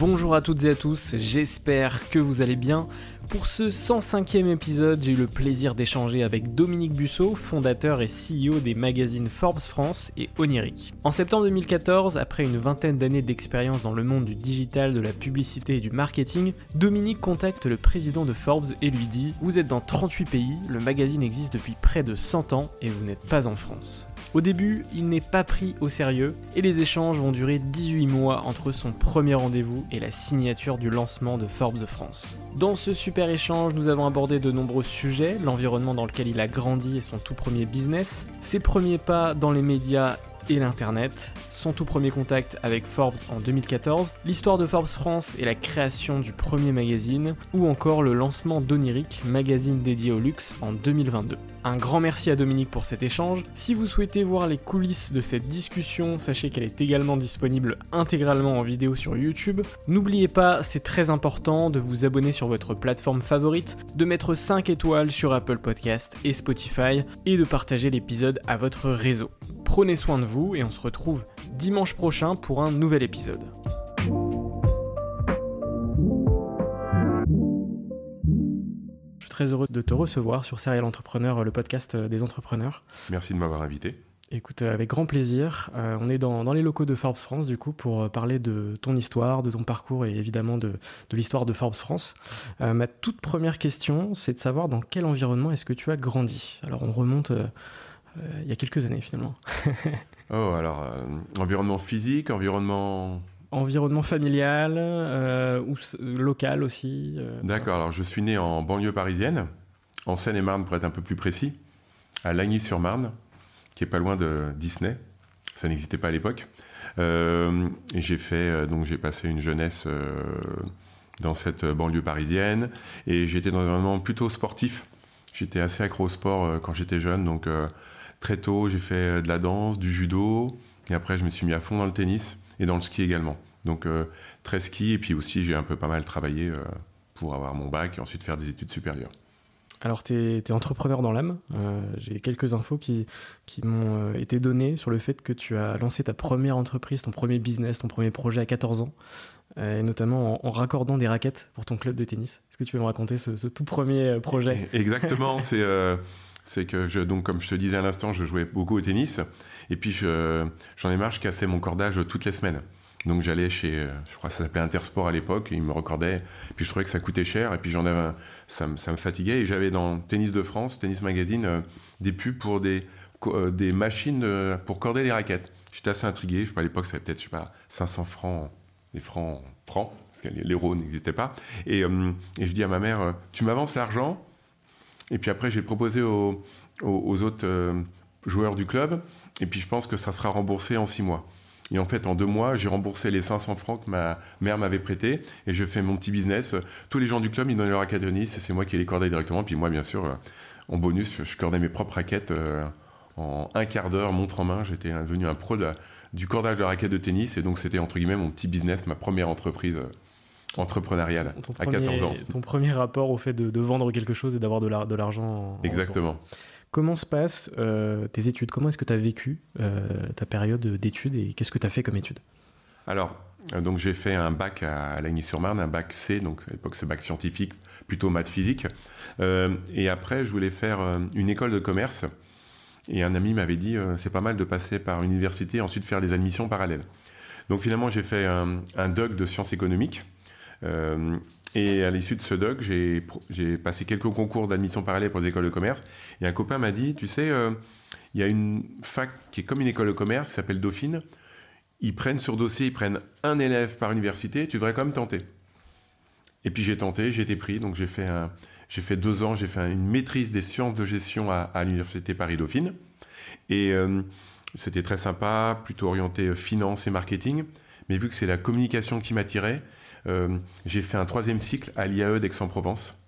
Bonjour à toutes et à tous, j'espère que vous allez bien. Pour ce 105e épisode, j'ai eu le plaisir d'échanger avec Dominique Busseau, fondateur et CEO des magazines Forbes France et Oniric. En septembre 2014, après une vingtaine d'années d'expérience dans le monde du digital, de la publicité et du marketing, Dominique contacte le président de Forbes et lui dit Vous êtes dans 38 pays, le magazine existe depuis près de 100 ans et vous n'êtes pas en France. Au début, il n'est pas pris au sérieux et les échanges vont durer 18 mois entre son premier rendez-vous et la signature du lancement de Forbes France. Dans ce super échange, nous avons abordé de nombreux sujets, l'environnement dans lequel il a grandi et son tout premier business, ses premiers pas dans les médias et l'Internet, son tout premier contact avec Forbes en 2014, l'histoire de Forbes France et la création du premier magazine, ou encore le lancement d'Oniric, magazine dédié au luxe, en 2022. Un grand merci à Dominique pour cet échange. Si vous souhaitez voir les coulisses de cette discussion, sachez qu'elle est également disponible intégralement en vidéo sur YouTube. N'oubliez pas, c'est très important de vous abonner sur votre plateforme favorite, de mettre 5 étoiles sur Apple Podcast et Spotify, et de partager l'épisode à votre réseau. Prenez soin de vous et on se retrouve dimanche prochain pour un nouvel épisode. Je suis très heureux de te recevoir sur Serial Entrepreneur, le podcast des entrepreneurs. Merci de m'avoir invité. Écoute, avec grand plaisir. Euh, on est dans, les locaux de Forbes France, du coup, pour parler de ton histoire, de ton parcours et évidemment de, l'histoire de Forbes France. Euh, ma toute première question, c'est de savoir dans quel environnement est-ce que tu as grandi? Alors, on remonte euh, il y a quelques années, finalement. oh, alors, environnement physique, environnement environnement familial ou local aussi D'accord, alors je suis né en banlieue parisienne, en Seine-et-Marne pour être un peu plus précis, à Lagny-sur-Marne qui est pas loin de Disney. Ça n'existait pas à l'époque. Euh, et j'ai fait, euh, donc j'ai passé une jeunesse euh, dans cette banlieue parisienne et j'étais dans un environnement plutôt sportif. J'étais assez accro au sport quand j'étais jeune, donc très tôt j'ai fait de la danse, du judo et après je me suis mis à fond dans le tennis et dans le ski également. Donc très ski et puis aussi j'ai un peu pas mal travaillé pour avoir mon bac et ensuite faire des études supérieures. Alors, tu es, entrepreneur dans l'âme. Euh, j'ai quelques infos qui, qui m'ont euh, été données sur le fait que tu as lancé ta première entreprise, ton premier business, ton premier projet à 14 ans, euh, et notamment en, raccordant des raquettes pour ton club de tennis. Est-ce que tu peux me raconter ce, tout premier projet? Exactement. c'est c'est que, je, donc, comme je te disais à l'instant, je jouais beaucoup au tennis. Et puis, j'en ai marre, je cassais mon cordage toutes les semaines. Donc j'allais chez, euh, je crois que ça s'appelait Intersport à l'époque, et ils me recordaient. Puis je trouvais que ça coûtait cher, et puis j'en avais, ça, me, ça me fatiguait. Et j'avais dans Tennis de France, Tennis Magazine, euh, des pubs pour des, euh, des machines pour corder les raquettes. J'étais assez intrigué. Je sais pas, à l'époque, ça avait peut-être, je sais pas, 500 francs, des francs francs, parce que l'euro n'existait pas. Et, et, je dis à ma mère, tu m'avances l'argent, et puis après, j'ai proposé aux, autres joueurs du club, et puis je pense que ça sera remboursé en six mois. Et en fait, en deux mois, j'ai remboursé les 500 francs que ma mère m'avait prêté et je fais mon petit business. Tous les gens du club, ils donnent leur raquette et c'est moi qui les cordais directement. Puis moi, bien sûr, euh, en bonus, je cordais mes propres raquettes euh, en un quart d'heure, montre en main. J'étais devenu un pro du cordage de raquettes de tennis et donc c'était entre guillemets mon petit business, ma première entreprise entrepreneuriale à 14 ans. Ton premier rapport au fait de, vendre quelque chose et d'avoir de l'argent. Exactement. Comment se passent euh, tes études? Comment est-ce que tu as vécu euh, ta période d'études et qu'est-ce que tu as fait comme études? Alors, euh, donc j'ai fait un bac à Lagny-sur-Marne, un bac C, donc à l'époque c'est bac scientifique, plutôt maths physique. et après, je voulais faire une école de commerce. Et un ami m'avait dit, c'est pas mal de passer par une université et ensuite faire des admissions parallèles. Donc finalement, j'ai fait un, un doc de sciences économiques. Et à l'issue de ce doc, j'ai passé quelques concours d'admission parallèle pour les écoles de commerce. Et un copain m'a dit, tu sais, euh, il y a une fac qui est comme une école de commerce, qui s'appelle Dauphine. Ils prennent sur dossier, ils prennent un élève par université, tu devrais quand même tenter. Et puis j'ai tenté, j'ai été pris, donc j'ai fait, deux ans, j'ai fait une maîtrise des sciences de gestion à, à l'université Paris-Dauphine. Et, euh, c'était très sympa, plutôt orienté finance et marketing. Mais vu que c'est la communication qui m'attirait, j'ai fait un troisième cycle à l'IAE d'Aix-en-Provence,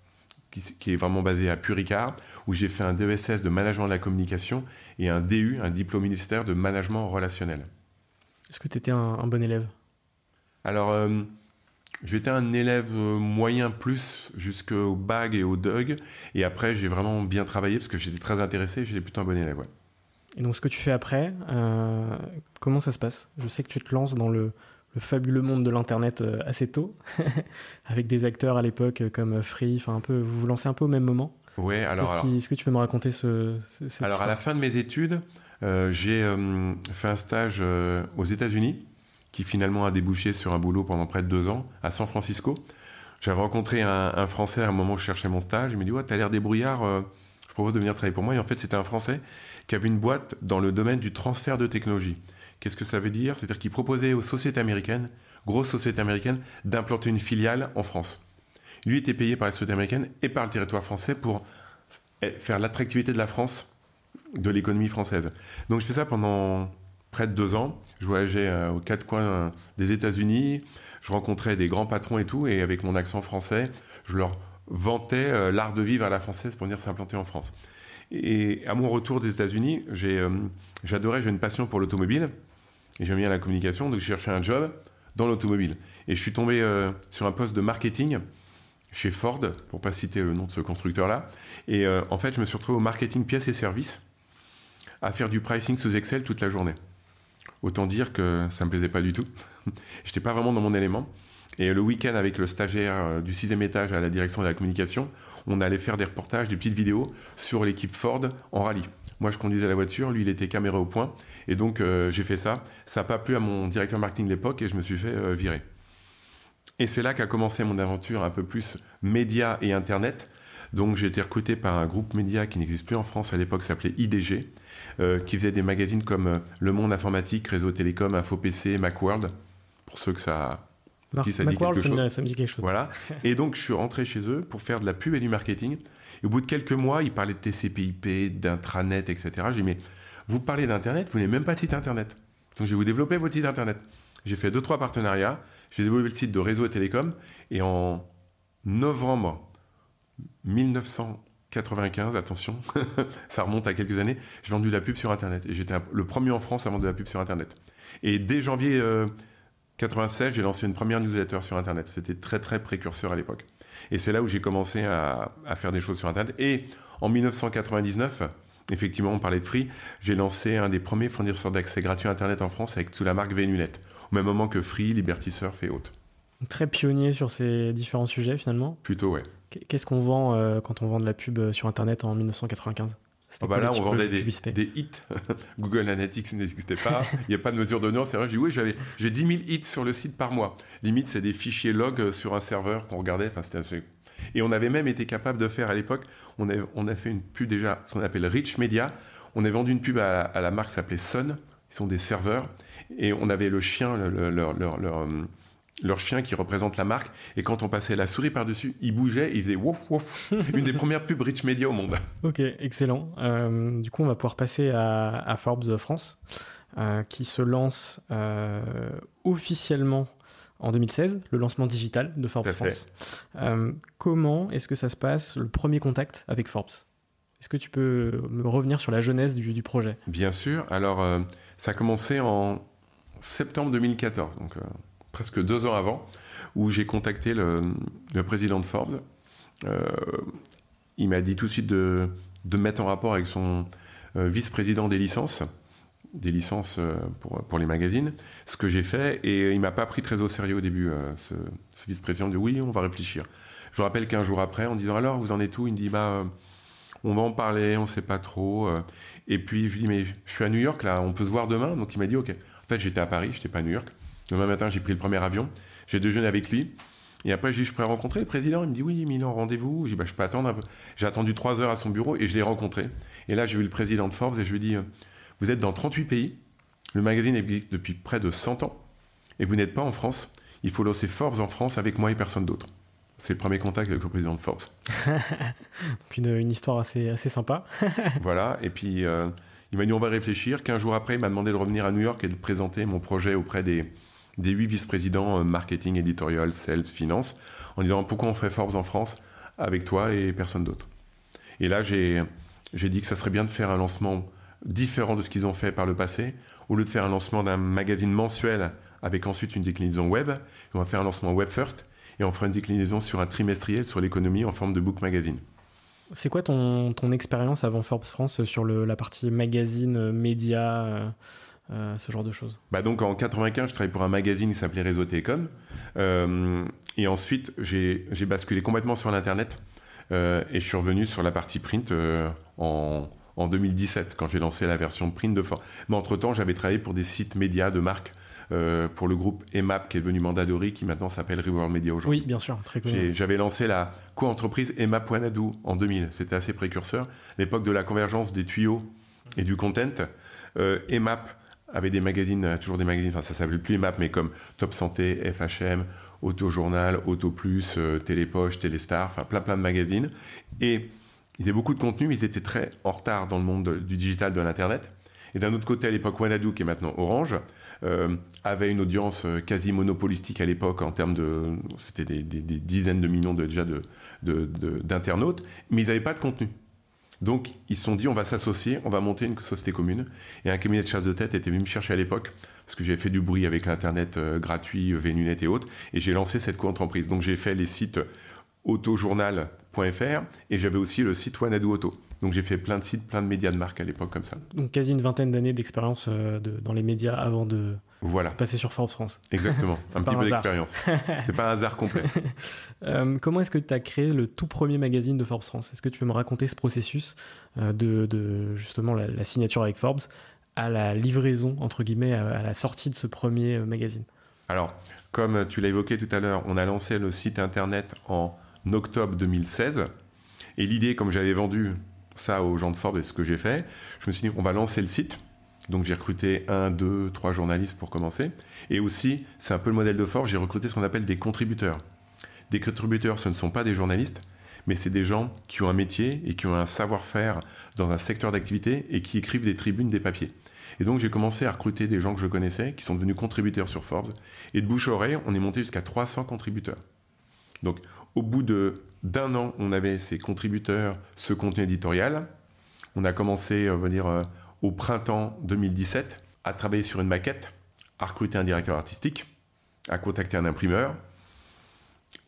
qui, est vraiment basé à Puricard, où j'ai fait un DESS de management de la communication et un DU, un diplôme universitaire de management relationnel. Est-ce que tu étais un, bon élève? Alors, euh, j'étais un élève euh, moyen plus jusqu'au BAG et au DUG. Et après, j'ai vraiment bien travaillé parce que j'étais très intéressé. J'étais plutôt un bon élève. Et donc, ce que tu fais après, euh, comment ça se passe? Je sais que tu te lances dans le, le fabuleux monde de l'internet euh, assez tôt, avec des acteurs à l'époque euh, comme Free. Enfin, un peu, vous vous lancez un peu au même moment. Ouais. Alors, est-ce, que tu peux me raconter ce, Alors, à la fin de mes études, euh, j'ai fait un stage aux États-Unis, qui finalement a débouché sur un boulot pendant près de deux ans à San Francisco. J'avais rencontré un, Français à un moment où je cherchais mon stage. Il m'a dit ouais, t'as l'air débrouillard. je propose de venir travailler pour moi. Et en fait, c'était un Français qui avait une boîte dans le domaine du transfert de technologie. Qu'est-ce que ça veut dire? C'est-à-dire qu'il proposait aux sociétés américaines, grosses sociétés américaines, d'implanter une filiale en France. Lui était payé par les sociétés américaines et par le territoire français pour faire l'attractivité de la France, de l'économie française. Donc je fais ça pendant près de deux ans. Je voyageais euh, aux quatre coins euh, des États-Unis, je rencontrais des grands patrons et tout, et avec mon accent français, je leur vantais euh, l'art de vivre à la française pour venir s'implanter en France. Et à mon retour des États-Unis, j'adorais, j'ai une passion pour l'automobile. Et j'aime bien la communication, donc je cherchais un job dans l'automobile. Et je suis tombé euh, sur un poste de marketing chez Ford, pour pas citer le nom de ce constructeur-là. Et euh, en fait, je me suis retrouvé au marketing pièces et services, à faire du pricing sous Excel toute la journée. Autant dire que ça me plaisait pas du tout. J'étais pas vraiment dans mon élément. Et le week-end, avec le stagiaire euh, du sixième étage à la direction de la communication, on allait faire des reportages, des petites vidéos sur l'équipe Ford en rallye. Moi, je conduisais la voiture, lui, il était caméra au point. Et donc, euh, j'ai fait ça. Ça n'a pas plu à mon directeur marketing de l'époque et je me suis fait euh, virer. Et c'est là qu'a commencé mon aventure un peu plus média et Internet. Donc, j'ai été recruté par un groupe média qui n'existe plus en France à l'époque, s'appelait IDG, qui faisait des magazines comme Le Monde Informatique, Réseau Télécom, Info PC, Macworld, pour ceux que ça ça, dit quelque chose. ça me dit quelque chose. Voilà. Et donc, je suis rentré chez eux pour faire de la pub et du marketing. Et au bout de quelques mois, ils parlaient de TCP/IP, d'intranet, etc. J'ai dit, mais vous parlez d'Internet, vous n'avez même pas de site Internet. Donc, je vais vous développer votre site Internet. J'ai fait deux, trois partenariats. J'ai développé le site de Réseau et Télécom. Et en novembre 1995, attention, ça remonte à quelques années, j'ai vendu de la pub sur Internet. Et j'étais le premier en France à vendre de la pub sur Internet. Et dès janvier... Euh, 96, j'ai lancé une première newsletter sur Internet. C'était très très précurseur à l'époque. Et c'est là où j'ai commencé à, faire des choses sur Internet. Et en 1999, effectivement, on parlait de Free, j'ai lancé un des premiers fournisseurs d'accès gratuit à Internet en France avec sous la marque VNuNet, au même moment que Free, Liberty Surf et autres. Très pionnier sur ces différents sujets finalement? Plutôt, ouais. Qu'est-ce qu'on vend euh, quand on vend de la pub euh, sur Internet en 1995 Oh bah là, on vendait des, des, hits. Google Analytics n'existait pas. Il n'y a pas de mesure d'honneur. C'est vrai, j'ai dit oui, j'avais, j'ai 10 000 hits sur le site par mois. Limite, c'est des fichiers log euh, sur un serveur qu'on regardait. Enfin, c'était. Et on avait même été capable de faire à l'époque, on a, on a fait une pub déjà, ce qu'on appelle Rich Media. On a vendu une pub à, la marque qui s'appelait Sun. Ils sont des serveurs. Et on avait le chien, leur, leur, leur leur chien qui représente la marque. Et quand on passait la souris par-dessus, il bougeait, il faisait wouf wouf. Une des premières pubs Rich Media au monde. Ok, excellent. Euh, du coup, on va pouvoir passer à, Forbes France, euh, qui se lance euh, officiellement en 2016, le lancement digital de Forbes France. comment est-ce que ça se passe, le premier contact avec Forbes? Est-ce que tu peux me revenir sur la genèse du, du projet? Bien sûr. Alors, ça a commencé en septembre 2014. Donc, presque deux ans avant, où j'ai contacté le, président de Forbes. Euh, il m'a dit tout de suite de, mettre en rapport avec son euh, vice-président des licences, des licences euh, pour, pour les magazines, ce que j'ai fait, et il m'a pas pris très au sérieux au début, ce, vice-président dit oui, on va réfléchir. Je vous rappelle qu'un jour après, en disant alors, vous en êtes où? Il me dit bah, on va en parler, on sait pas trop. Et puis je lui dis mais je suis à New York là, on peut se voir demain? Donc il m'a dit ok. En fait j'étais à Paris, j'étais pas à New York. Demain matin, j'ai pris le premier avion. J'ai déjeuné avec lui. Et après, j'ai dit, je pourrais rencontrer le président. Il me dit, oui, en rendez-vous. J'ai dit, bah, je peux attendre un peu. J'ai attendu trois heures à son bureau et je l'ai rencontré. Et là, j'ai vu le président de Forbes et je lui ai dit, euh, vous êtes dans 38 pays. Le magazine existe depuis près de 100 ans. Et vous n'êtes pas en France. Il faut lancer Forbes en France avec moi et personne d'autre. C'est le premier contact avec le président de Forbes. une, une, histoire assez, assez sympa. voilà. Et puis, euh, Il m'a dit on va réfléchir. Quinze jours après, il m'a demandé de revenir à New York et de présenter mon projet auprès des, des huit vice-présidents euh, marketing, éditorial, sales, finance, en disant pourquoi on ferait Forbes en France avec toi et personne d'autre? Et là, j'ai dit que ça serait bien de faire un lancement différent de ce qu'ils ont fait par le passé. Au lieu de faire un lancement d'un magazine mensuel avec ensuite une déclinaison web, on va faire un lancement web first et on fera une déclinaison sur un trimestriel sur l'économie en forme de book magazine. C'est quoi ton, expérience avant Forbes France sur la partie magazine, euh, média, euh, ce genre de choses bah Donc en 95, je travaillais pour un magazine qui s'appelait Réseau Télécom. Euh, et ensuite, j'ai basculé complètement sur l'Internet. Euh, et je suis revenu sur la partie print en, en 2017, quand j'ai lancé la version print de Fort. Mais entre-temps, j'avais travaillé pour des sites médias de marque euh, pour le groupe EMAP qui est devenu Mandadori, qui maintenant s'appelle Reward Media aujourd'hui. Oui, bien sûr, très. J'ai- J'avais lancé la co-entreprise EMAP Wanadu en 2000. C'était assez précurseur. L'époque de la convergence des tuyaux et du content. EMAP avait des magazines, euh, toujours des magazines, enfin ça s'appelait plus EMAP, mais comme Top Santé, FHM, Auto Journal, Auto Plus, euh, Télépoche, Téléstar, enfin plein plein de magazines. Et ils avaient beaucoup de contenu, mais ils étaient très en retard dans le monde de- du digital, de l'Internet. Et d'un autre côté, à l'époque, Wanadu, qui est maintenant Orange, euh, avait une audience quasi monopolistique à l'époque en termes de... C'était des, dizaines de millions de, déjà d'internautes, mais ils n'avaient pas de contenu. Donc, ils se sont dit, on va s'associer, on va monter une société commune. Et un cabinet de chasse de tête était venu me chercher à l'époque, parce que j'avais fait du bruit avec l'Internet euh, gratuit, euh, Vénunet et autres, et j'ai lancé cette co-entreprise. Donc, j'ai fait les sites autojournal.fr et j'avais aussi le site Wanadu Auto. Donc, j'ai fait plein de sites, plein de médias de marque à l'époque comme ça. Donc quasi une vingtaine d'années d'expérience euh, de- dans les médias avant de Voilà, passer sur Forbes France. exactement. un petit un peu d'expérience. C'est pas un hasard complet. Euh, comment est-ce que tu as créé le tout premier magazine de Forbes France? Est-ce que tu peux me raconter ce processus euh, de, de, justement la, la signature avec Forbes à la livraison, entre guillemets, à, à la sortie de ce premier magazine? Alors, comme tu l'as évoqué tout à l'heure, on a lancé le site internet en octobre 2016. Et l'idée, comme j'avais vendu ça aux gens de Forbes et ce que j'ai fait, je me suis dit, on va lancer le site. Donc j'ai recruté un, deux, trois journalistes pour commencer. Et aussi, c'est un peu le modèle de Forbes, j'ai recruté ce qu'on appelle des contributeurs. Des contributeurs, ce ne sont pas des journalistes, mais c'est des gens qui ont un métier et qui ont un savoir-faire dans un secteur d'activité et qui écrivent des tribunes, des papiers. Et donc j'ai commencé à recruter des gens que je connaissais, qui sont devenus contributeurs sur Forbes. Et de bouche à oreille, on est monté jusqu'à 300 contributeurs. Donc au bout de d'un an, on avait ces contributeurs, ce contenu éditorial. On a commencé, on va dire, euh, au printemps 2017, à travailler sur une maquette, à recruter un directeur artistique, à contacter un imprimeur.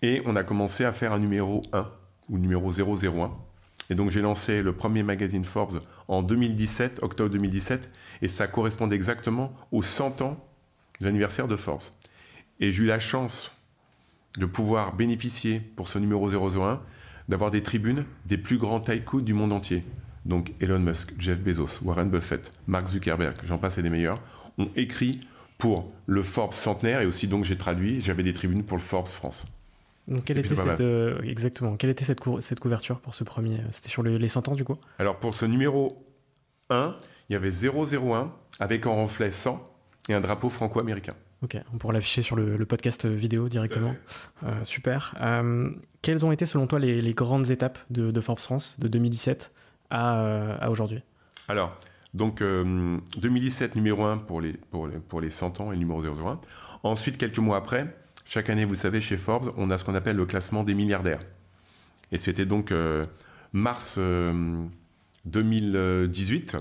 Et on a commencé à faire un numéro 1 ou numéro 001. Et donc j'ai lancé le premier magazine Forbes en 2017, octobre 2017, et ça correspondait exactement aux 100 ans de l'anniversaire de Forbes. Et j'ai eu la chance de pouvoir bénéficier pour ce numéro 001 d'avoir des tribunes des plus grands tycoons du monde entier. Donc Elon Musk, Jeff Bezos, Warren Buffett, Mark Zuckerberg, j'en passe et des meilleurs, ont écrit pour le Forbes centenaire et aussi donc j'ai traduit, j'avais des tribunes pour le Forbes France. Donc, quelle C'est était cette, euh, exactement, quelle était cette, cou- cette couverture pour ce premier C'était sur le- les 100 ans du coup? Alors pour ce numéro 1, il y avait 001 avec en reflet 100 et un drapeau franco-américain. Ok, on pourra l'afficher sur le, le podcast vidéo directement. Euh, super. Euh, quelles ont été selon toi les, les grandes étapes de, de Forbes France de 2017 à, euh, à aujourd'hui? Alors, donc euh, 2017, numéro 1 pour les, pour, les, pour les 100 ans et le numéro 001. Ensuite, quelques mois après, chaque année, vous savez, chez Forbes, on a ce qu'on appelle le classement des milliardaires. Et c'était donc euh, mars euh, 2018.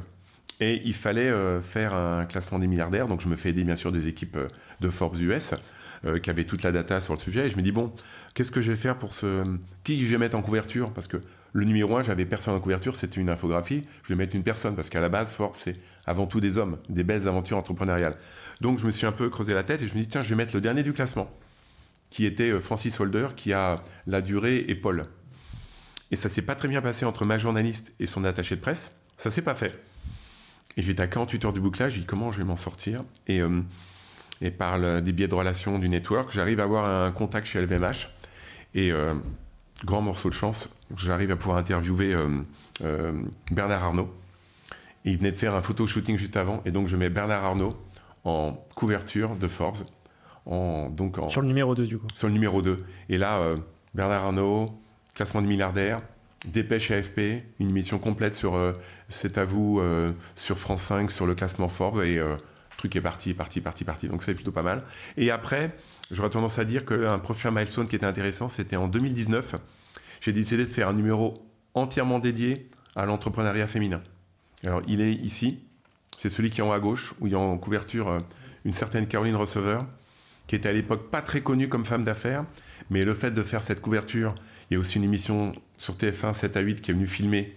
Et il fallait euh, faire un classement des milliardaires. Donc je me fais aider bien sûr des équipes euh, de Forbes US euh, qui avaient toute la data sur le sujet. Et je me dis, bon, qu'est-ce que je vais faire pour ce... Qui je vais mettre en couverture? Parce que le numéro 1, j'avais personne en couverture, c'était une infographie. Je vais mettre une personne parce qu'à la base, Forbes, c'est avant tout des hommes, des belles aventures entrepreneuriales. Donc je me suis un peu creusé la tête et je me dis, tiens, je vais mettre le dernier du classement, qui était Francis Holder, qui a la durée et Paul. Et ça s'est pas très bien passé entre ma journaliste et son attaché de presse. Ça s'est pas fait. Et j'étais à 48 heures du bouclage, j'ai dit comment je vais m'en sortir. Et, euh, et par le- des biais de relations du network, j'arrive à avoir un contact chez LVMH. Et euh, grand morceau de chance, j'arrive à pouvoir interviewer euh, euh, Bernard Arnault. Et il venait de faire un photo shooting juste avant. Et donc je mets Bernard Arnault en couverture de Forbes. En, donc en, Sur le numéro 2 du coup. sur le numéro 2. Et là, Bernard Arnault, classement des milliardaires, Dépêche AFP, une émission complète sur C'est à vous, sur France 5, sur le classement Forbes, et le truc est parti, parti, parti, parti, donc c'est plutôt pas mal. Et après, j'aurais tendance à dire qu'un prochain milestone qui était intéressant, c'était en 2019. J'ai décidé de faire un numéro entièrement dédié à l'entrepreneuriat féminin. Alors, il est ici, c'est celui qui est en haut à gauche, où il y a en couverture une certaine Caroline Receveur, qui était à l'époque pas très connue comme femme d'affaires, mais le fait de faire cette couverture, il y a aussi une émission sur TF1 7 à 8 qui est venue filmer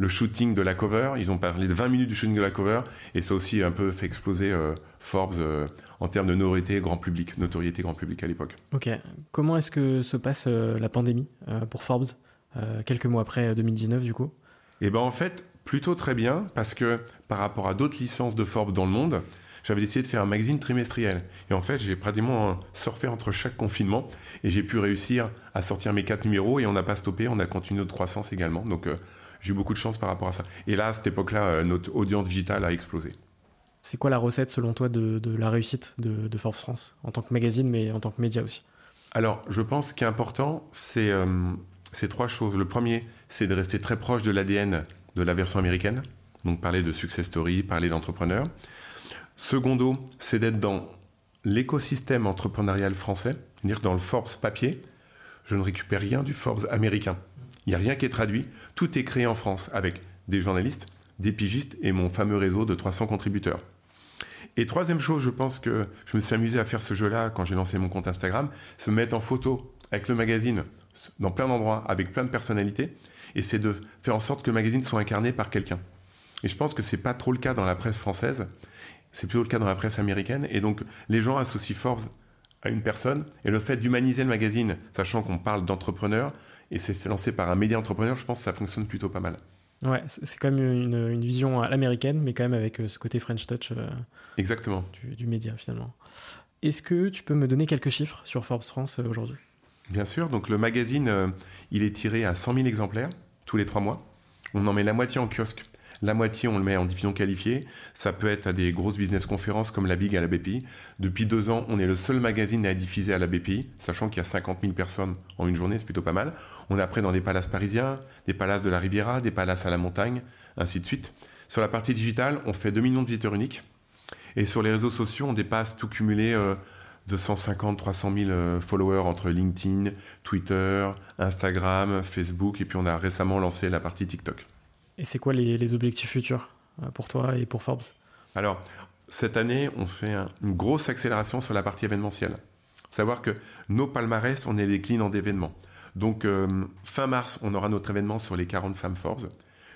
le shooting de la cover. Ils ont parlé de 20 minutes du shooting de la cover et ça aussi un peu fait exploser euh, Forbes euh, en termes de notoriété grand public, notoriété grand public à l'époque. Ok. Comment est-ce que se passe euh, la pandémie pour Forbes quelques mois après 2019 du coup? Eh ben en fait plutôt très bien parce que par rapport à d'autres licences de Forbes dans le monde, j'avais décidé de faire un magazine trimestriel. Et en fait, j'ai pratiquement surfé entre chaque confinement et j'ai pu réussir à sortir mes quatre numéros et on n'a pas stoppé, on a continué notre croissance également. Donc euh, j'ai eu beaucoup de chance par rapport à ça. Et là, à cette époque-là, euh, notre audience digitale a explosé. C'est quoi la recette selon toi de, la réussite de, Forbes France en tant que magazine mais en tant que média aussi? Alors, je pense qu'important, important, c'est euh, ces trois choses. Le premier, c'est de rester très proche de l'ADN de la version américaine. Donc parler de success story, parler d'entrepreneurs. Secondo, c'est d'être dans l'écosystème entrepreneurial français, c'est-à-dire dans le Forbes papier. Je ne récupère rien du Forbes américain. Il n'y a rien qui est traduit. Tout est créé en France avec des journalistes, des pigistes et mon fameux réseau de 300 contributeurs. Et troisième chose, je pense que je me suis amusé à faire ce jeu-là quand j'ai lancé mon compte Instagram, se mettre en photo avec le magazine dans plein d'endroits, avec plein de personnalités, et c'est de faire en sorte que le magazine soit incarné par quelqu'un. Et je pense que c'est pas trop le cas dans la presse française. C'est plutôt le cas dans la presse américaine. Et donc, les gens associent Forbes à une personne. Et le fait d'humaniser le magazine, sachant qu'on parle d'entrepreneur, et c'est lancé par un média entrepreneur, je pense que ça fonctionne plutôt pas mal. Ouais, c'est quand même une, vision à l'américaine, mais quand même avec euh, ce côté French Touch euh, Exactement. Du, média finalement. Est-ce que tu peux me donner quelques chiffres sur Forbes France euh, aujourd'hui? Bien sûr. Donc le magazine, il est tiré à 100 000 exemplaires tous les trois mois. On en met la moitié en kiosque la moitié, on le met en diffusion qualifiée. Ça peut être à des grosses business conférences comme la Big à la BPI. Depuis deux ans, on est le seul magazine à diffuser à la BPI, sachant qu'il y a 50 000 personnes en une journée, c'est plutôt pas mal. On est après dans des palaces parisiens, des palaces de la Riviera, des palaces à la montagne, ainsi de suite. Sur la partie digitale, on fait 2 millions de visiteurs uniques. Et sur les réseaux sociaux, on dépasse tout cumulé euh, de 150, 300 000 followers entre LinkedIn, Twitter, Instagram, Facebook, et puis on a récemment lancé la partie TikTok. Et c'est quoi les, objectifs futurs euh, pour toi et pour Forbes? Alors, cette année, on fait une grosse accélération sur la partie événementielle. Faut savoir que nos palmarès, on est des clients d'événements. Donc, euh, fin mars, on aura notre événement sur les 40 femmes Forbes.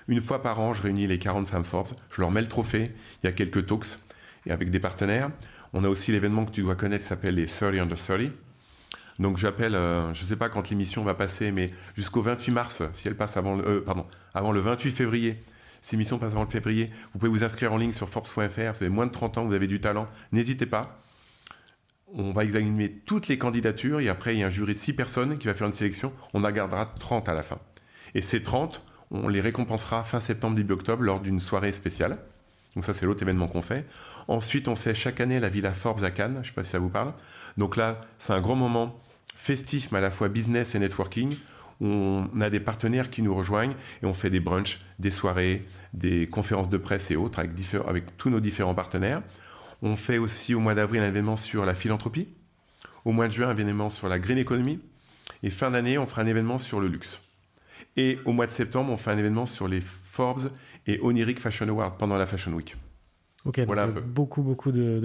Une fois par an, je réunis les 40 femmes Forbes. Je leur mets le trophée. Il y a quelques talks et avec des partenaires. On a aussi l'événement que tu dois connaître qui s'appelle les 30 under 30. Donc j'appelle, euh, je ne sais pas quand l'émission va passer, mais jusqu'au 28 mars, si elle passe avant le, euh, pardon, avant le 28 février, si l'émission passe avant le février, vous pouvez vous inscrire en ligne sur Forbes.fr, vous avez moins de 30 ans, vous avez du talent, n'hésitez pas. On va examiner toutes les candidatures et après il y a un jury de 6 personnes qui va faire une sélection, on en gardera 30 à la fin. Et ces 30, on les récompensera fin septembre, début octobre lors d'une soirée spéciale. Donc ça, c'est l'autre événement qu'on fait. Ensuite, on fait chaque année la Villa Forbes à Cannes. Je ne sais pas si ça vous parle. Donc là, c'est un grand moment festif, mais à la fois business et networking. On a des partenaires qui nous rejoignent et on fait des brunchs, des soirées, des conférences de presse et autres avec, avec tous nos différents partenaires. On fait aussi au mois d'avril un événement sur la philanthropie. Au mois de juin, un événement sur la green economy. Et fin d'année, on fera un événement sur le luxe. Et au mois de septembre, on fait un événement sur les Forbes et Oniric Fashion Award pendant la Fashion Week. Ok, voilà beaucoup, beaucoup de,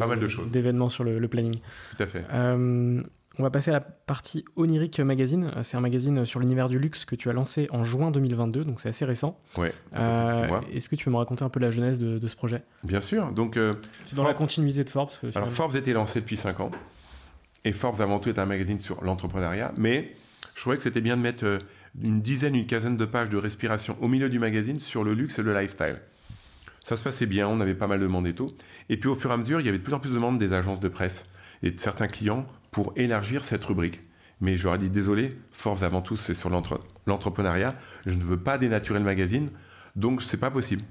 d'événements sur le, planning. Tout à fait. Euh, on va passer à la partie Oniric Magazine. C'est un magazine sur l'univers du luxe que tu as lancé en juin 2022, donc c'est assez récent. Ouais. Euh, est-ce que tu peux me raconter un peu la genèse de, ce projet? Bien sûr. Donc, euh, c'est dans la continuité de Forbes. Alors Forbes était lancé depuis 5 ans. Et Forbes avant tout est un magazine sur l'entrepreneuriat. Mais je trouvais que c'était bien de mettre euh, une dizaine, une quinzaine de pages de respiration au milieu du magazine sur le luxe et le lifestyle. Ça se passait bien, on avait pas mal de demandes et tout. Et puis au fur et à mesure, il y avait de plus en plus de demandes des agences de presse et de certains clients pour élargir cette rubrique. Mais je leur ai dit, désolé, Force avant tout, c'est sur l'entrepreneuriat. Je ne veux pas dénaturer le magazine, donc c'est pas possible.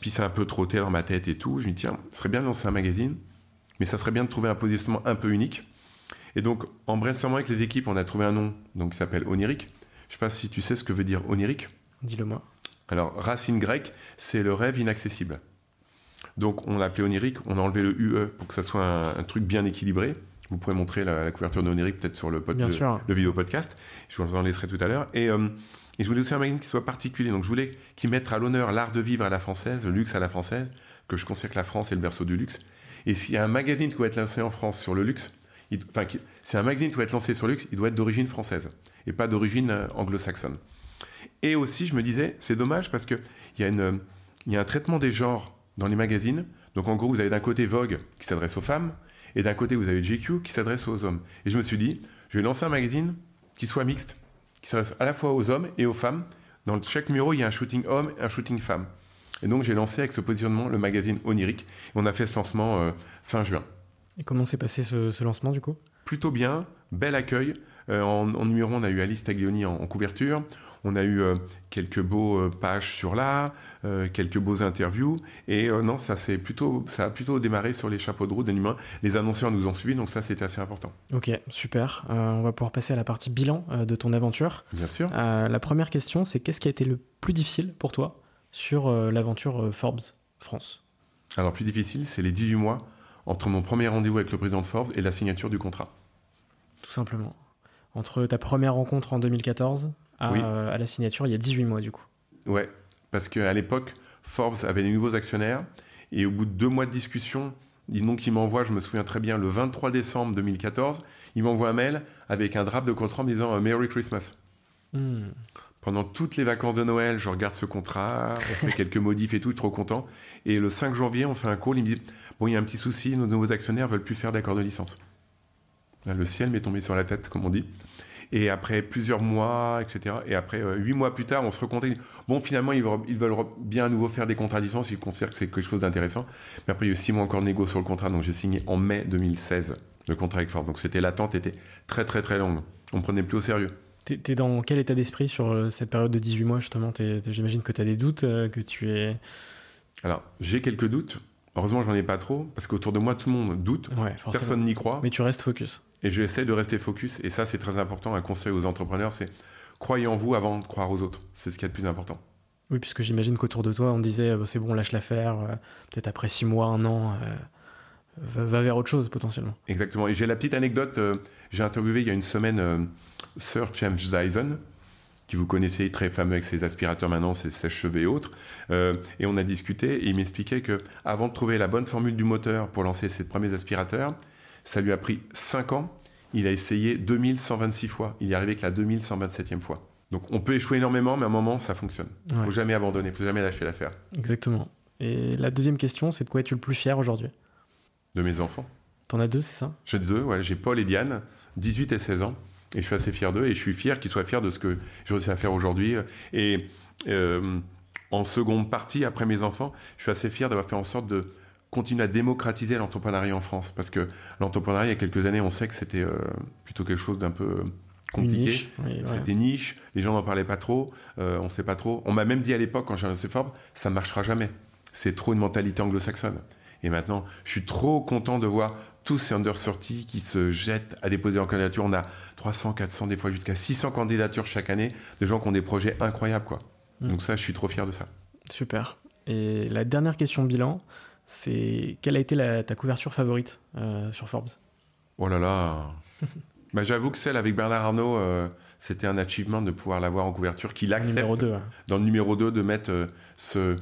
Puis c'est un peu trotté dans ma tête et tout. Je me dis, tiens, ce serait bien de lancer un magazine, mais ça serait bien de trouver un positionnement un peu unique. Et donc, en brainstormant avec les équipes, on a trouvé un nom donc, qui s'appelle Oniric. Je sais pas si tu sais ce que veut dire onirique. Dis-le-moi. Alors, racine grecque, c'est le rêve inaccessible. Donc, on l'a appelé onirique, on a enlevé le UE pour que ça soit un, truc bien équilibré. Vous pourrez montrer la, couverture d'onirique peut-être sur le, pod, Bien le, sûr. le vidéo podcast. Je vous en laisserai tout à l'heure. Et, euh, et je voulais aussi un magazine qui soit particulier. Donc, je voulais qu'il mette à l'honneur l'art de vivre à la française, le luxe à la française, que je considère que la France est le berceau du luxe. Et s'il y a un magazine qui doit être lancé en France sur le luxe, il- enfin, c'est un magazine qui doit être lancé sur le luxe, il doit être d'origine française et pas d'origine euh, anglo-saxonne. Et aussi, je me disais, c'est dommage parce que il y a une, il y a un traitement des genres dans les magazines. Donc, en gros, vous avez d'un côté Vogue qui s'adresse aux femmes et d'un côté, vous avez GQ qui s'adresse aux hommes. Et je me suis dit, je vais lancer un magazine qui soit mixte, qui s'adresse à la fois aux hommes et aux femmes. Dans chaque numéro, il y a un shooting homme et un shooting femme. Et donc, j'ai lancé avec ce positionnement le magazine Onirique. On a fait ce lancement euh, fin juin. Et comment s'est passé ce, ce lancement du coup? Plutôt bien, bel accueil. Euh, en, en numéro, on a eu Alice Taglioni en, en couverture. On a eu euh, quelques beaux euh, pages sur l'art, quelques beaux interviews. Et non, ça, c'est plutôt, ça a plutôt démarré sur les chapeaux de roue d'animaux. Les annonceurs nous ont suivis, donc ça, c'était assez important. Ok, super. On va pouvoir passer à la partie bilan de ton aventure. Bien sûr. La première question, c'est qu'est-ce qui a été le plus difficile pour toi sur l'aventure Forbes France? Alors, plus difficile, c'est les 18 mois entre mon premier rendez-vous avec le président de Forbes et la signature du contrat. Tout simplement. Entre ta première rencontre en 2014 à, Oui. euh, à la signature, il y a 18 mois du coup. Ouais, parce qu'à l'époque, Forbes avait des nouveaux actionnaires et au bout de deux mois de discussion, donc il m'envoie, je me souviens très bien, le 23 décembre 2014, il m'envoie un mail avec un draft de contrat en me disant euh, Merry Christmas. Hmm. Pendant toutes les vacances de Noël, je regarde ce contrat, on fait quelques modifs et tout, je suis trop content. Et le 5 janvier, on fait un call, il me dit Bon, il y a un petit souci, nos nouveaux actionnaires veulent plus faire d'accord de licence. Le ciel m'est tombé sur la tête, comme on dit. Et après plusieurs mois, etc., et après euh, huit mois plus tard, on se recontacte. Bon, finalement, ils veulent, ils veulent re- bien à nouveau faire des contrats de licence, ils considèrent que c'est quelque chose d'intéressant. Mais après, il y a eu six mois encore de négo sur le contrat, donc j'ai signé en mai 2016 le contrat avec Ford. Donc c'était l'attente était très très très longue. On me prenait plus au sérieux. T'es t'es dans quel état d'esprit sur euh, cette période de 18 mois justement? J'imagine que tu as des doutes, euh, que tu es... Alors, j'ai quelques doutes. Heureusement, j'en ai pas trop, parce qu'autour de moi, tout le monde doute. Ouais. Personne n'y croit. Mais tu restes focus. Et j'essaie de rester focus. Et ça, c'est très important. Un conseil aux entrepreneurs, c'est croyez en vous avant de croire aux autres. C'est ce qui est le plus important. Oui, puisque j'imagine qu'autour de toi, on disait euh, c'est bon, lâche l'affaire, euh, peut-être après 6 mois, un an, euh, va, vers autre chose potentiellement. Exactement. Et j'ai la petite anecdote. j'ai interviewé il y a une semaine Sir James Dyson, qui vous connaissez, très fameux avec ses aspirateurs maintenant, ses sèche-cheveux et autres. Euh, et on a discuté et il m'expliquait que avant de trouver la bonne formule du moteur pour lancer ses premiers aspirateurs, ça lui a pris 5 ans. Il a essayé 2126 fois. Il y est arrivé que la 2127e fois. Donc on peut échouer énormément, mais à un moment, ça fonctionne. Il Ouais. faut jamais abandonner, il faut jamais lâcher l'affaire. Exactement. Et la deuxième question, c'est de quoi es-tu le plus fier aujourd'hui? De mes enfants. T'en as deux, c'est ça? J'ai deux, ouais, j'ai Paul et Diane, 18 et 16 ans. Et je suis assez fier d'eux et je suis fier qu'ils soient fiers de ce que j'ai réussi à faire aujourd'hui. Et euh, en seconde partie, après mes enfants, je suis assez fier d'avoir fait en sorte de continuer à démocratiser l'entrepreneuriat en France. Parce que l'entrepreneuriat, il y a quelques années, on sait que c'était euh, plutôt quelque chose d'un peu euh, compliqué. niche. Oui, ouais. C'était niche, les gens n'en parlaient pas trop, euh, on sait pas trop. On m'a même dit à l'époque, quand j'ai lancé Forbes, ça ne marchera jamais. C'est trop une mentalité anglo-saxonne. Et maintenant, je suis trop content de voir tous ces under 30 qui se jettent à déposer en candidature. On a 300, 400, des fois jusqu'à 600 candidatures chaque année de gens qui ont des projets incroyables. Quoi. Mm. Donc ça, je suis trop fier de ça. Super. Et la dernière question bilan, c'est quelle a été la- ta couverture favorite euh, sur Forbes? Oh là là bah, J'avoue que celle avec Bernard Arnault, euh, c'était un achievement de pouvoir l'avoir en couverture, qu'il accepte Numéro 2. dans le numéro 2 de mettre euh, ce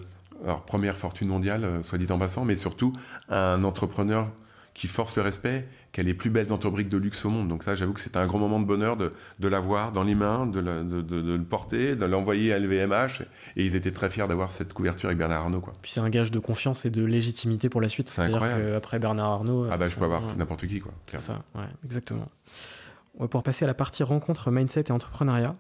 alors, première fortune mondiale, soit dit en passant, mais surtout un entrepreneur qui force le respect, qui a les plus belles entreprises de luxe au monde. Donc là, j'avoue que c'était un grand moment de bonheur de, de l'avoir dans les mains, de, la- de- de- de le porter, de l'envoyer à LVMH. Et ils étaient très fiers d'avoir cette couverture avec Bernard Arnault. Quoi. Puis c'est un gage de confiance et de légitimité pour la suite. C'est C'est-à-dire incroyable. qu'après Bernard Arnault. Ah bah je peux avoir ouais, n'importe qui. Quoi, C'est ça, ouais, exactement. On va pouvoir passer à la partie rencontre, mindset et entrepreneuriat.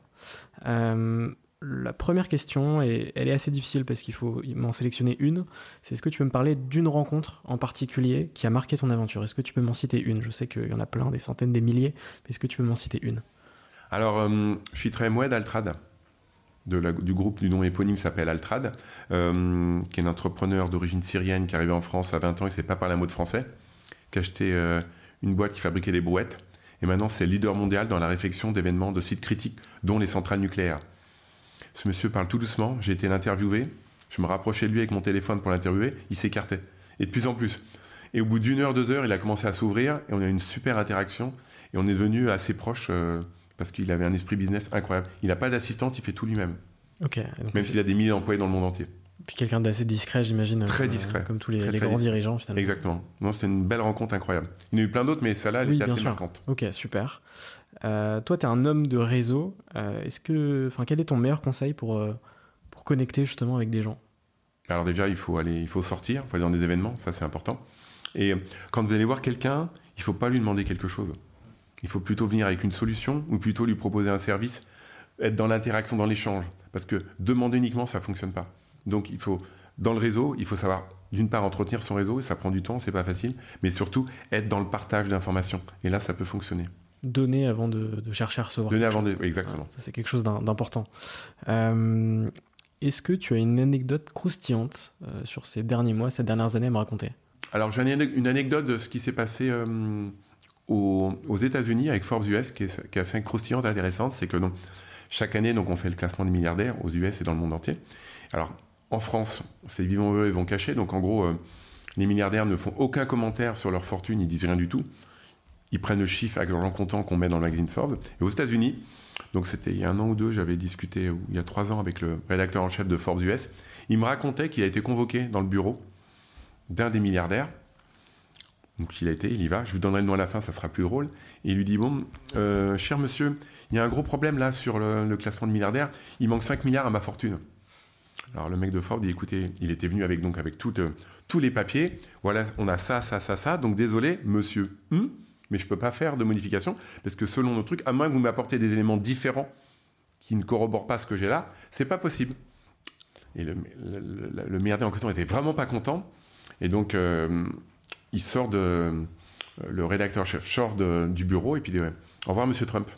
Euh, la première question, et elle est assez difficile parce qu'il faut m'en sélectionner une. C'est est-ce que tu peux me parler d'une rencontre en particulier qui a marqué ton aventure? Est-ce que tu peux m'en citer une? Je sais qu'il y en a plein, des centaines, des milliers, mais est-ce que tu peux m'en citer une? Alors, euh, je suis très Moued Altrad, du groupe du nom éponyme s'appelle Altrad, euh, qui est un entrepreneur d'origine syrienne qui est arrivé en France à 20 ans, il ne sait pas parler un mot de français, qui a acheté euh, une boîte qui fabriquait des brouettes. Et maintenant, c'est le leader mondial dans la réflexion d'événements de sites critiques, dont les centrales nucléaires. Ce monsieur parle tout doucement. J'ai été l'interviewer. Je me rapprochais de lui avec mon téléphone pour l'interviewer. Il s'écartait. Et de plus en plus. Et au bout d'une heure, deux heures, il a commencé à s'ouvrir et on a eu une super interaction. Et on est devenu assez proches euh, parce qu'il avait un esprit business incroyable. Il n'a pas d'assistante, il fait tout lui-même. Ok. Même s'il a des milliers d'employés dans le monde entier. Puis quelqu'un d'assez discret, j'imagine. Très euh, discret. Comme tous les, Très, les très grands discret. dirigeants, finalement. Exactement. Non, c'est une belle rencontre incroyable. Il y en a eu plein d'autres, mais celle-là, elle Oui, était bien assez sûr. marquante. Ok, super. Euh, toi, tu es un homme de réseau. Euh, Est-ce que, enfin, quel est ton meilleur conseil pour, euh, pour connecter justement avec des gens? Alors déjà, il faut aller, il faut sortir, il faut aller dans des événements, ça c'est important. Et quand vous allez voir quelqu'un, il ne faut pas lui demander quelque chose. Il faut plutôt venir avec une solution ou plutôt lui proposer un service, être dans l'interaction, dans l'échange. Parce que demander uniquement, ça ne fonctionne pas. Donc il faut, dans le réseau, il faut savoir d'une part entretenir son réseau, et ça prend du temps, c'est pas facile, mais surtout être dans le partage d'informations. Et là, ça peut fonctionner. Donner avant de, de chercher à recevoir. Donner avant de... Exactement. Ça, c'est quelque chose d'im- d'important. Euh, Est-ce que tu as une anecdote croustillante euh, sur ces derniers mois, ces dernières années à me raconter? Alors j'ai une ane- une anecdote de ce qui s'est passé euh, aux, aux États-Unis avec Forbes US qui est, qui est assez croustillante et intéressante. C'est que donc, chaque année, donc, on fait le classement des milliardaires aux US et dans le monde entier. Alors en France, c'est vivons eux et vont cacher. Donc en gros, euh, les milliardaires ne font aucun commentaire sur leur fortune, ils disent rien du tout. Ils prennent le chiffre avec l'argent comptant qu'on met dans le magazine Forbes. Et aux États-Unis, donc c'était il y a un an ou deux, j'avais discuté, il y a trois ans, avec le rédacteur en chef de Forbes US. Il me racontait qu'il a été convoqué dans le bureau d'un des milliardaires. Donc il a été, il y va. Je vous donnerai le nom à la fin, ça sera plus drôle. Et il lui dit Bon, euh, cher monsieur, il y a un gros problème là sur le, le classement de milliardaires. Il manque 5 milliards à ma fortune. Alors le mec de Forbes dit Écoutez, il était venu avec, donc, avec euh, tous les papiers. Voilà, on a ça, ça, ça, ça. Donc désolé, monsieur, hum, mais je ne peux pas faire de modification parce que selon nos trucs, à moins que vous m'apportiez des éléments différents qui ne corroborent pas ce que j'ai là, c'est pas possible. Et le, le, le- le milliardaire en question était vraiment pas content. Et donc, euh, il sort de. euh, Le rédacteur chef sort du bureau et puis dit Au revoir, monsieur Trump.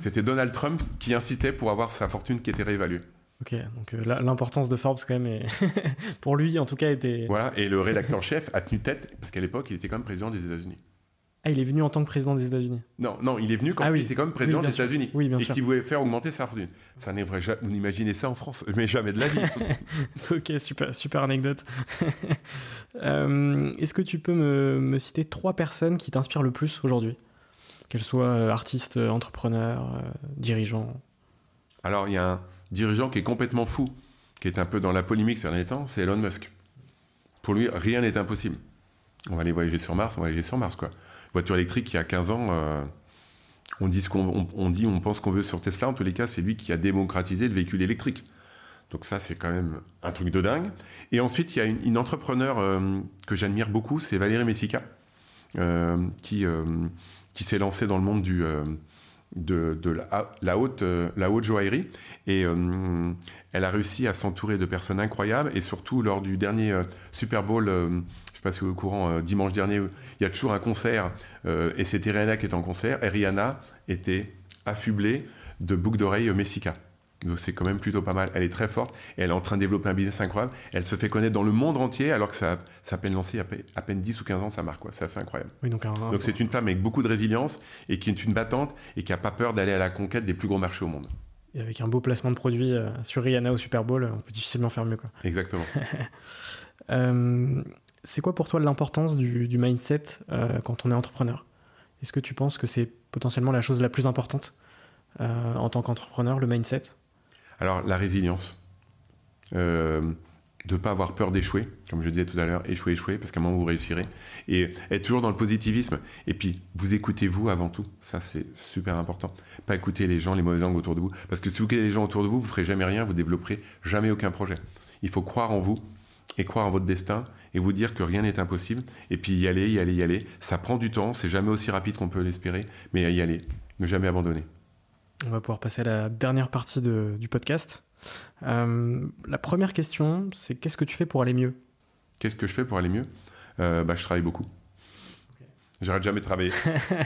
C'était Donald Trump qui insistait pour avoir sa fortune qui était réévaluée. Ok, donc euh, l'importance de Forbes quand même, est- pour lui en tout cas, était. Voilà. Et le rédacteur chef a tenu tête parce qu'à l'époque, il était quand même président des États-Unis. Ah, il est venu en tant que président des États-Unis. Non, non, il est venu quand Ah oui. il était quand même président Oui, des. États-Unis. Oui, bien et sûr. qui voulait faire augmenter sa fortune. Ça n'est vrai, vous n'imaginez ça en France, mais jamais de la vie. ok, super, super anecdote. Euh, Est-ce que tu peux me, me citer trois personnes qui t'inspirent le plus aujourd'hui? Qu'elles soient euh, artistes, entrepreneurs, euh, dirigeants. Alors, il y a un dirigeant qui est complètement fou, qui est un peu dans la polémique ces derniers temps, c'est Elon Musk. Pour lui, rien n'est impossible. On va aller voyager sur Mars, on va aller sur Mars, quoi. Voiture électrique, il y a 15 ans, euh, on dit ce qu'on on, dit, on pense qu'on veut sur Tesla. En tous les cas, c'est lui qui a démocratisé le véhicule électrique. Donc ça, c'est quand même un truc de dingue. Et ensuite, il y a une, une entrepreneur euh, que j'admire beaucoup, c'est Valérie Messica, euh, qui, qui s'est lancée dans le monde du, de, la, la haute, euh, la joaillerie. Et euh, elle a réussi à s'entourer de personnes incroyables. Et surtout, lors du dernier euh, Super Bowl, je ne sais pas si vous êtes au courant, dimanche dernier, il y a toujours un concert. et c'était Rihanna qui était en concert. Et Rihanna était affublée de boucles d'oreilles Messica. Donc c'est quand même plutôt pas mal. Elle est très forte et elle est en train de développer un business incroyable. Elle se fait connaître dans le monde entier alors que ça, ça a peine lancé il y a pe- à peine 10 ou 15 ans, ça marque quoi. C'est assez incroyable. Oui, donc un, un- Donc c'est une femme avec beaucoup de résilience et qui est une battante et qui a pas peur d'aller à la conquête des plus gros marchés au monde. et avec un beau placement de produit euh, sur Rihanna au Super Bowl, on peut difficilement faire mieux. Quoi. Exactement. Euh, c'est quoi pour toi l'importance du, du mindset euh, quand on est entrepreneur? Est-ce que tu penses que c'est potentiellement la chose la plus importante en tant qu'entrepreneur, le mindset? Alors la résilience. Euh, de ne pas avoir peur d'échouer, comme je disais tout à l'heure, échouer, échouer, parce qu'à un moment vous réussirez. Et être toujours dans le positivisme. Et puis, vous écoutez vous avant tout. Ça, c'est super important. Pas écouter les gens, les mauvaises langues autour de vous. Parce que si vous écoutez les gens autour de vous, vous ferez jamais rien, vous développerez jamais aucun projet. Il faut croire en vous et croire en votre destin et vous dire que rien n'est impossible. Et puis y aller, y aller, y aller. Ça prend du temps, c'est jamais aussi rapide qu'on peut l'espérer, mais y aller. Ne jamais abandonner. On va pouvoir passer à la dernière partie de- du podcast. Euh, la première question, c'est qu'est-ce que tu fais pour aller mieux? Qu'est-ce que je fais pour aller mieux? Euh, bah, Je travaille beaucoup. J'arrête jamais de travailler.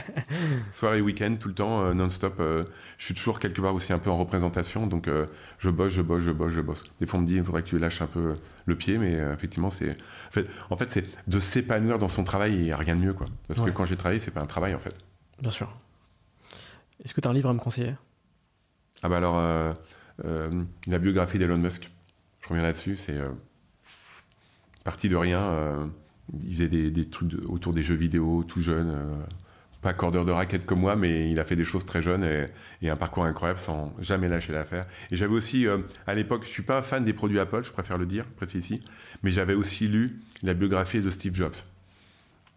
Soirée, week-end, tout le temps, euh, non-stop. je suis toujours quelque part aussi un peu en représentation, donc je bosse, je bosse, je bosse, je bosse. Des fois, on me dit, il faudrait que tu lâches un peu le pied, mais effectivement, c'est. En fait, en fait c'est de s'épanouir dans son travail, il n'y a rien de mieux, quoi. Parce Ouais. que quand j'ai travaillé, c'est pas un travail, en fait. Bien sûr. Est-ce que tu as un livre à me conseiller? Ah bah alors, euh, euh, la biographie d'Elon Musk, je reviens là-dessus, c'est euh, parti de rien. il faisait des, trucs autour des jeux vidéo tout jeune, pas cordeur de raquette comme moi, mais il a fait des choses très jeunes et, un parcours incroyable sans jamais lâcher l'affaire. Et j'avais aussi, à l'époque, je suis pas fan des produits Apple, je préfère le dire, préfère ici, mais j'avais aussi lu la biographie de Steve Jobs.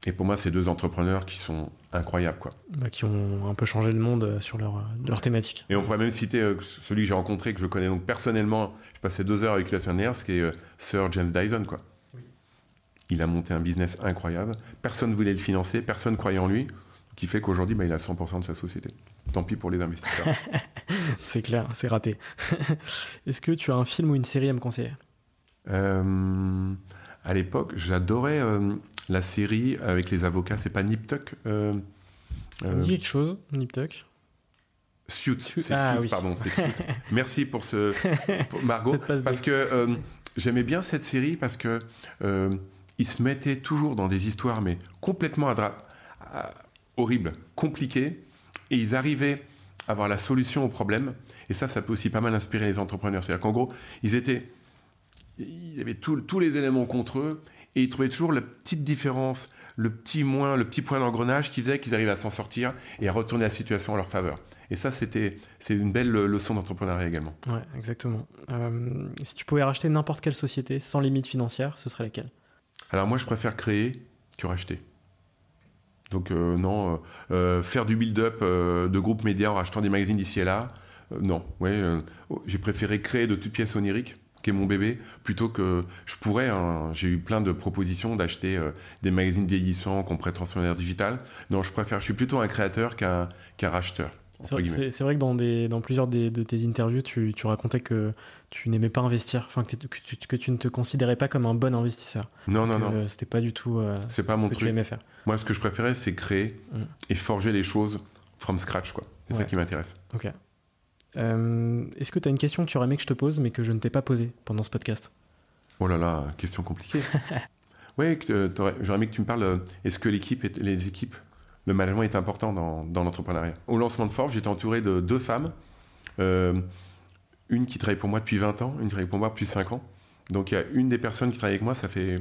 Et pour moi, c'est deux entrepreneurs qui sont incroyables, quoi. Bah, Qui ont un peu changé le monde euh, sur leur, leur thématique. Et on pourrait même citer euh, celui que j'ai rencontré, que je connais donc personnellement. Je passais deux heures avec lui la semaine dernière, ce qui est euh, Sir James Dyson, quoi. Il a monté un business incroyable. Personne ne voulait le financer, personne croyait en lui, qui fait qu'aujourd'hui, bah, il a 100% de sa société. Tant pis pour les investisseurs. C'est clair, c'est raté. Est-ce que tu as un film ou une série à me conseiller? Euh, à l'époque, j'adorais euh, la série avec les avocats. C'est pas Nip Tuck euh, Ça euh, me dit quelque chose, Nip Tuck Suits, Suits, c'est ah Suits, oui. pardon, Suits. Merci pour ce, pour Margot, parce que euh, j'aimais bien cette série parce que euh, ils se mettaient toujours dans des histoires mais complètement adra- horribles, compliquées, et ils arrivaient à avoir la solution au problème. Et ça, ça peut aussi pas mal inspirer les entrepreneurs. C'est-à-dire qu'en gros, ils étaient, ils avaient tout- tous les éléments contre eux, et ils trouvaient toujours la petite différence, le petit moins, le petit point d'engrenage qui faisait qu'ils arrivaient à s'en sortir et à retourner la situation en leur faveur. Et ça, c'était, c'est une belle leçon d'entrepreneuriat également. Ouais, exactement. Euh, si tu pouvais racheter n'importe quelle société sans limite financière, ce serait laquelle? Alors moi, je préfère créer que racheter. Donc euh, non, euh, faire du build-up de groupes médias en rachetant des magazines d'ici et là, non. Ouais, oh, j'ai préféré créer de toutes pièces oniriques, qui est mon bébé, plutôt que je pourrais. hein, j'ai eu plein de propositions d'acheter euh, des magazines vieillissants qu'on pourrait transformer en digital. Non, je préfère. Je suis plutôt un créateur qu'un racheteur. C'est vrai, que dans, des, dans plusieurs des- de tes interviews, tu, tu racontais que tu n'aimais pas investir, enfin que, tu- que tu, que tu ne te considérais pas comme un bon investisseur. Non, non, non. C'était pas du tout euh, C'est pas ce mon que tu truc. aimais faire. Moi, ce que je préférais, c'est créer Mm. et forger les choses from scratch, quoi. C'est ça qui m'intéresse. Ok. Euh, Est-ce que tu as une question que tu aurais aimé que je te pose, mais que je ne t'ai pas posée pendant ce podcast? Oh là là, question compliquée. oui, j'aurais aimé que tu me parles. euh, Est-ce que l'équipe, est- les équipes, le management est important dans, dans l'entrepreneuriat? Au lancement de Forbes, j'étais entouré de deux femmes. Euh, une qui travaille pour moi depuis 20 ans, une qui travaille pour moi depuis 5 ans. Donc il y a une des personnes qui travaille avec moi, ça fait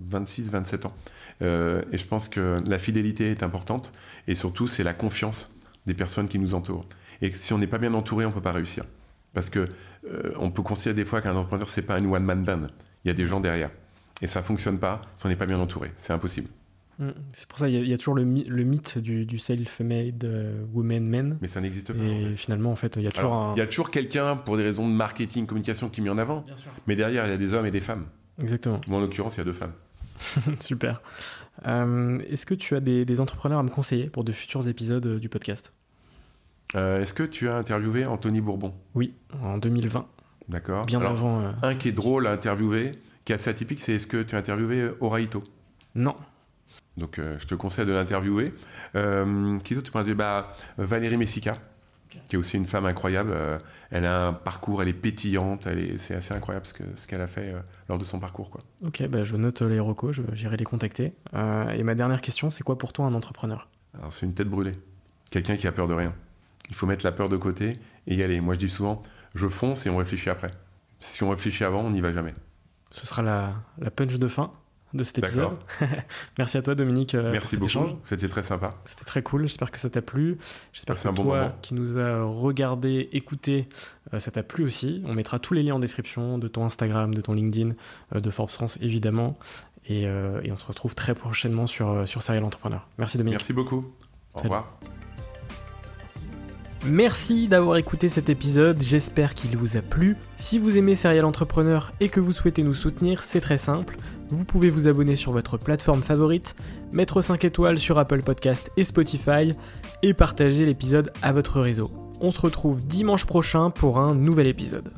26, 27 ans. Euh, et je pense que la fidélité est importante. Et surtout, c'est la confiance des personnes qui nous entourent. Et si on n'est pas bien entouré, on ne peut pas réussir. Parce que euh, on peut considérer des fois qu'un entrepreneur, c'est pas un one-man band. Il y a des gens derrière. Et ça fonctionne pas si on n'est pas bien entouré. C'est impossible. Mm. C'est pour ça qu'il y, a- il y a toujours le, my- le mythe du, du self-made euh, woman man. Mais ça n'existe pas. en fait. Et finalement, en fait, il y a toujours Alors, un. Il y a toujours quelqu'un, pour des raisons de marketing, communication, qui met en avant. Bien sûr. Mais derrière, il y a des hommes et des femmes. Exactement. Moi, en l'occurrence, il y a deux femmes. Super. Euh, Est-ce que tu as des, des entrepreneurs à me conseiller pour de futurs épisodes euh, du podcast? Euh, Est-ce que tu as interviewé Anthony Bourbon Oui, en 2020, D'accord. bien Alors, avant. euh, Un qui est drôle à interviewer, qui est assez atypique, c'est est-ce que tu as interviewé Oraito Non. Donc, euh, je te conseille de l'interviewer. Euh, qui d'autre tu peux interviewer bah, Valérie Messica, qui est aussi une femme incroyable. Euh, elle a un parcours, elle est pétillante, c'est assez incroyable ce, que, ce qu'elle a fait euh, lors de son parcours. Quoi. Ok, bah, je note les recos, je- j'irai les contacter. Euh, et ma dernière question, c'est quoi pour toi un entrepreneur? Alors, c'est une tête brûlée. Quelqu'un qui a peur de rien. Il faut mettre la peur de côté et y aller. Moi, je dis souvent, je fonce et on réfléchit après. Si on réfléchit avant, on n'y va jamais. Ce sera la, la punch de fin de cet épisode. Merci à toi, Dominique, euh, Merci pour cet beaucoup. échange. C'était très sympa. C'était très cool. J'espère que ça t'a plu. J'espère que un bon toi moment. qui nous a regardé, écouté, euh, ça t'a plu aussi. On mettra tous les liens en description de ton Instagram, de ton LinkedIn, euh, de Forbes France évidemment. Et, euh, et on se retrouve très prochainement sur, sur Serial Entrepreneur. Merci Dominique. Merci beaucoup. Au Salut. revoir. Merci d'avoir écouté cet épisode, j'espère qu'il vous a plu. Si vous aimez Serial Entrepreneur et que vous souhaitez nous soutenir, c'est très simple. Vous pouvez vous abonner sur votre plateforme favorite, mettre 5 étoiles sur Apple Podcast et Spotify et partager l'épisode à votre réseau. On se retrouve dimanche prochain pour un nouvel épisode.